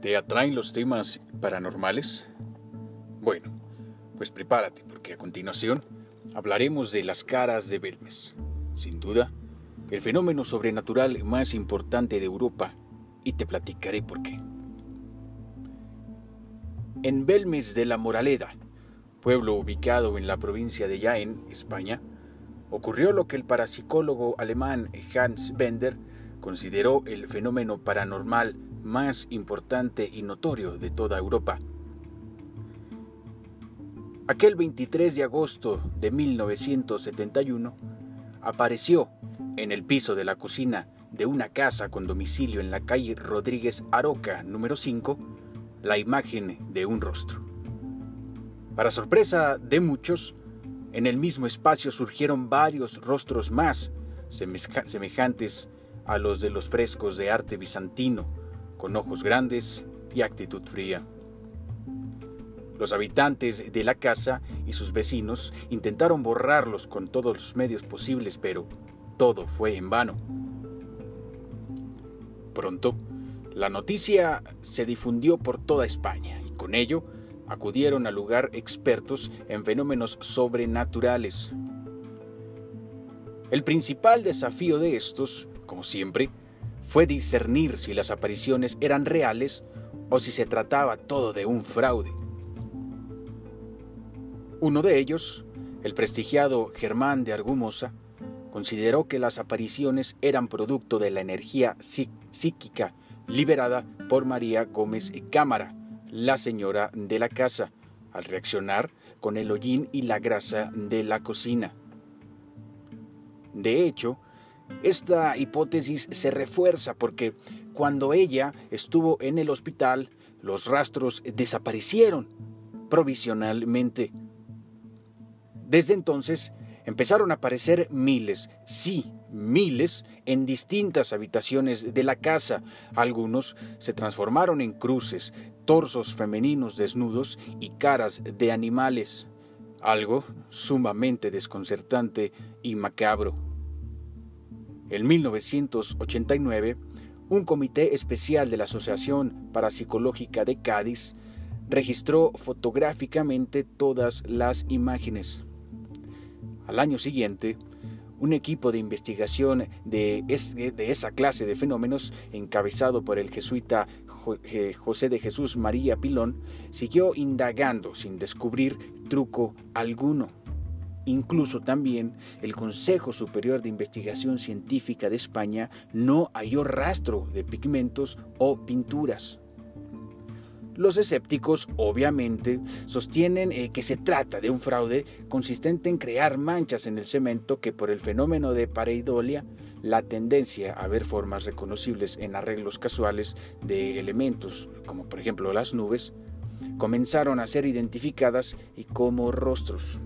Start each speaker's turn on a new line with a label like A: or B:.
A: ¿Te atraen los temas paranormales? Bueno, pues prepárate porque a continuación hablaremos de las caras de Belmes. Sin duda, el fenómeno sobrenatural más importante de Europa y te platicaré por qué. En Belmes de la Moraleda, pueblo ubicado en la provincia de Jaén, España, ocurrió lo que el parapsicólogo alemán Hans Bender consideró el fenómeno paranormal más importante y notorio de toda Europa. Aquel 23 de agosto de 1971 apareció en el piso de la cocina de una casa con domicilio en la calle Rodríguez Aroca número 5 la imagen de un rostro. Para sorpresa de muchos, en el mismo espacio surgieron varios rostros más semejantes a los de los frescos de arte bizantino, con ojos grandes y actitud fría. Los habitantes de la casa y sus vecinos intentaron borrarlos con todos los medios posibles, pero todo fue en vano. Pronto, la noticia se difundió por toda España y con ello acudieron al lugar expertos en fenómenos sobrenaturales. El principal desafío de estos, como siempre, fue discernir si las apariciones eran reales o si se trataba todo de un fraude. Uno de ellos, el prestigiado Germán de Argumosa, consideró que las apariciones eran producto de la energía psíquica liberada por María Gómez Cámara, la señora de la casa, al reaccionar con el hollín y la grasa de la cocina. De hecho, esta hipótesis se refuerza porque cuando ella estuvo en el hospital, los rastros desaparecieron provisionalmente. Desde entonces empezaron a aparecer miles, sí, miles, en distintas habitaciones de la casa. Algunos se transformaron en cruces, torsos femeninos desnudos y caras de animales. Algo sumamente desconcertante y macabro. En 1989, un comité especial de la Asociación Parapsicológica de Cádiz registró fotográficamente todas las imágenes. Al año siguiente, un equipo de investigación de, esa clase de fenómenos, encabezado por el jesuita José de Jesús María Pilón, siguió indagando sin descubrir truco alguno. Incluso también el Consejo Superior de Investigación Científica de España no halló rastro de pigmentos o pinturas. Los escépticos, obviamente, sostienen eh, que se trata de un fraude consistente en crear manchas en el cemento que por el fenómeno de pareidolia, la tendencia a ver formas reconocibles en arreglos casuales de elementos, como por ejemplo las nubes, comenzaron a ser identificadas y como rostros.